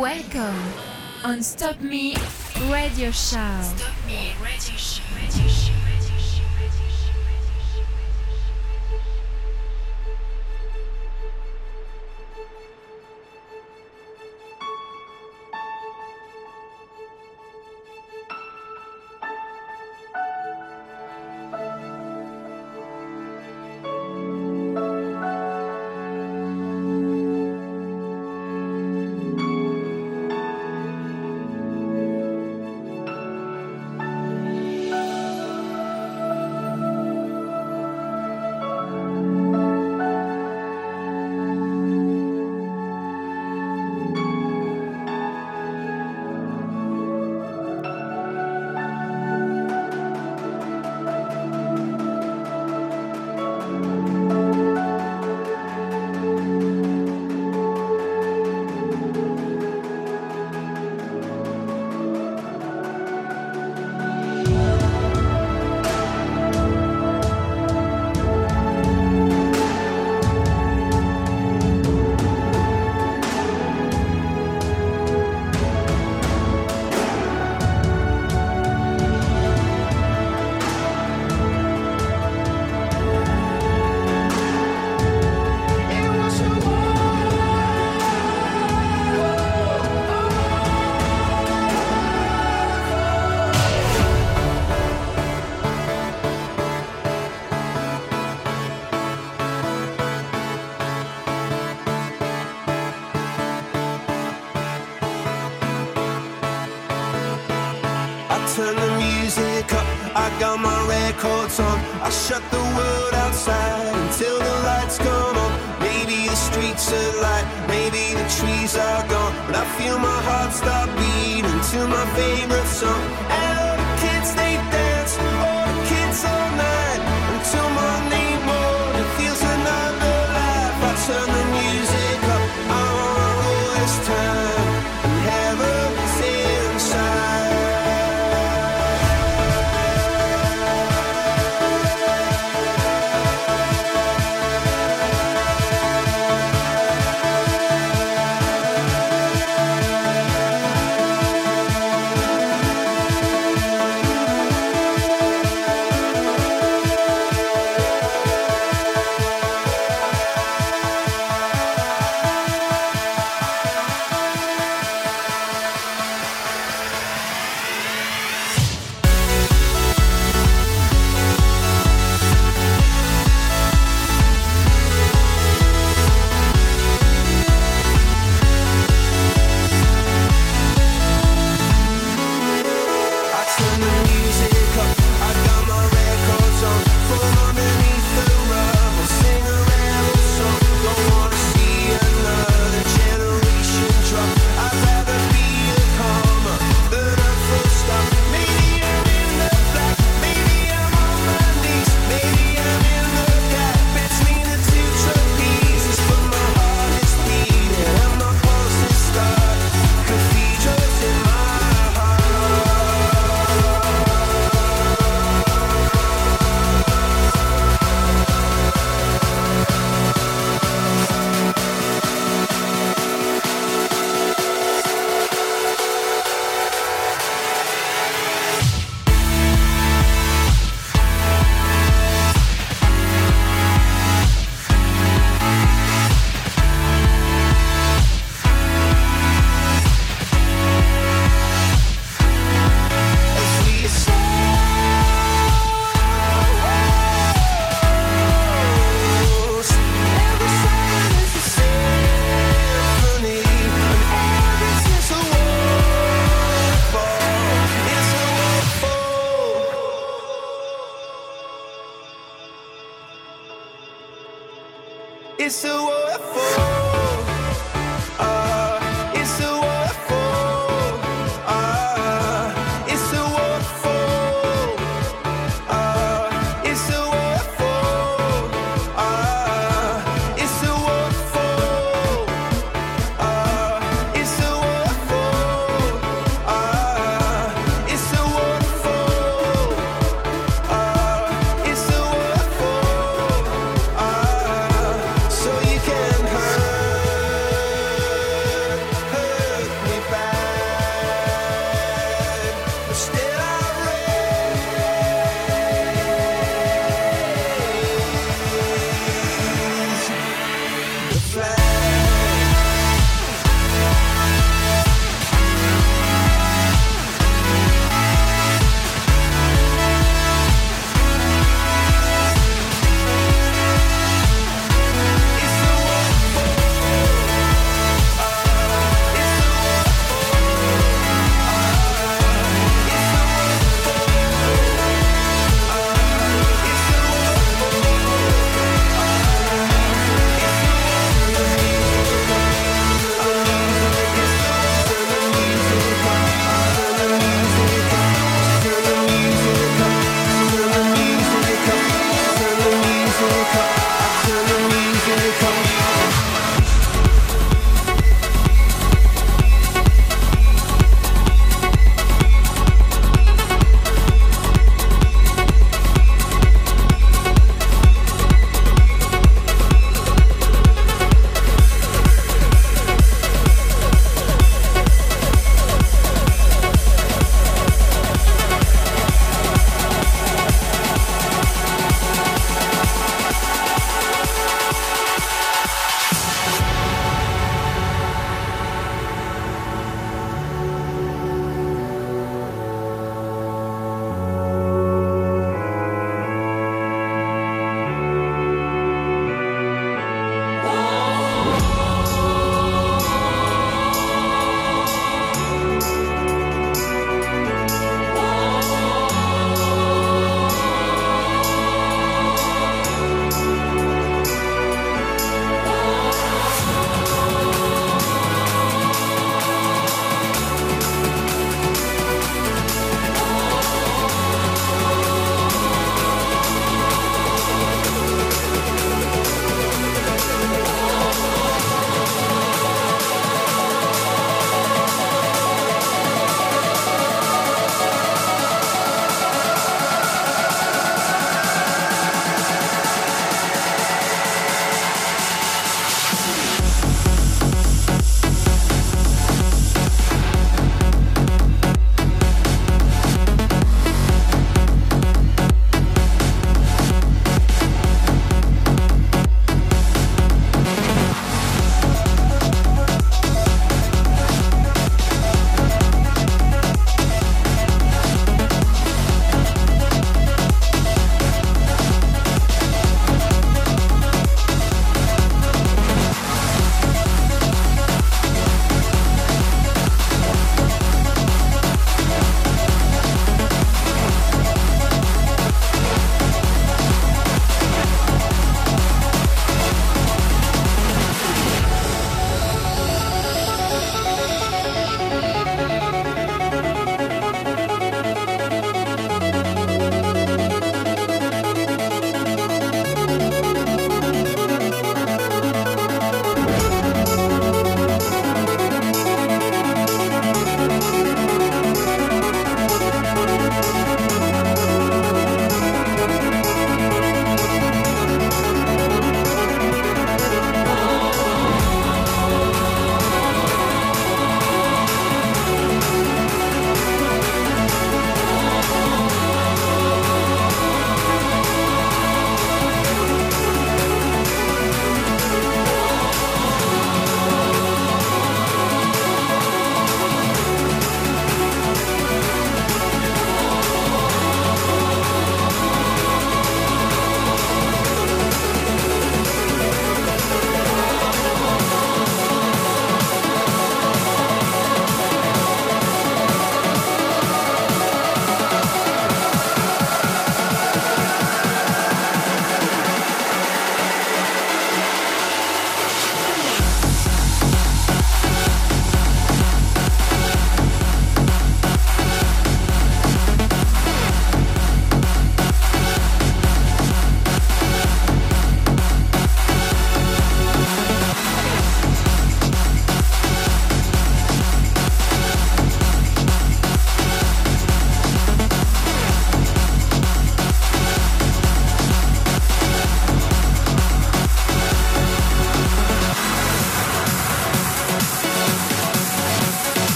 Welcome on Stop Me Radio Show. Stop Me Radio Show. Radio Show. their coats on. I shut the world outside until the lights come on. Maybe the streets are light, maybe the trees are gone. But I feel my heart stop beating to my favorite song.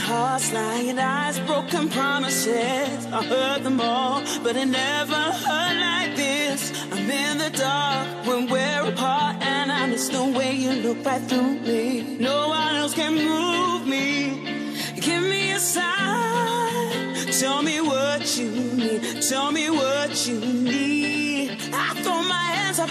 Hearts, lying eyes, broken promises. I heard them all, but it never hurt like this. I'm in the dark when we're apart, and I miss the way you look right through me. No one else can move me. Give me a sign. Tell me what you need. Tell me what you need. I throw my hands up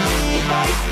Bye.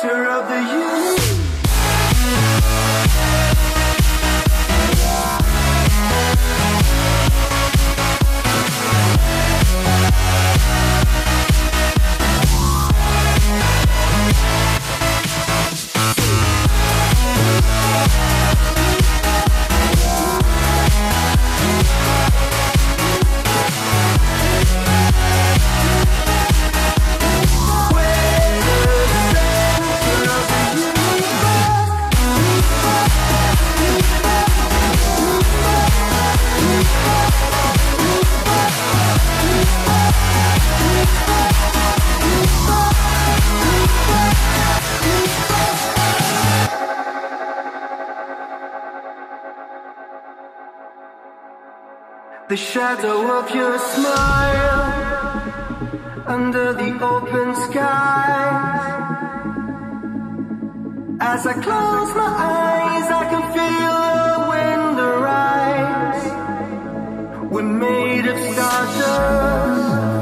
center of the universe. shadow of your smile under the open sky. As I close my eyes, I can feel the wind arise. We're made of stardust.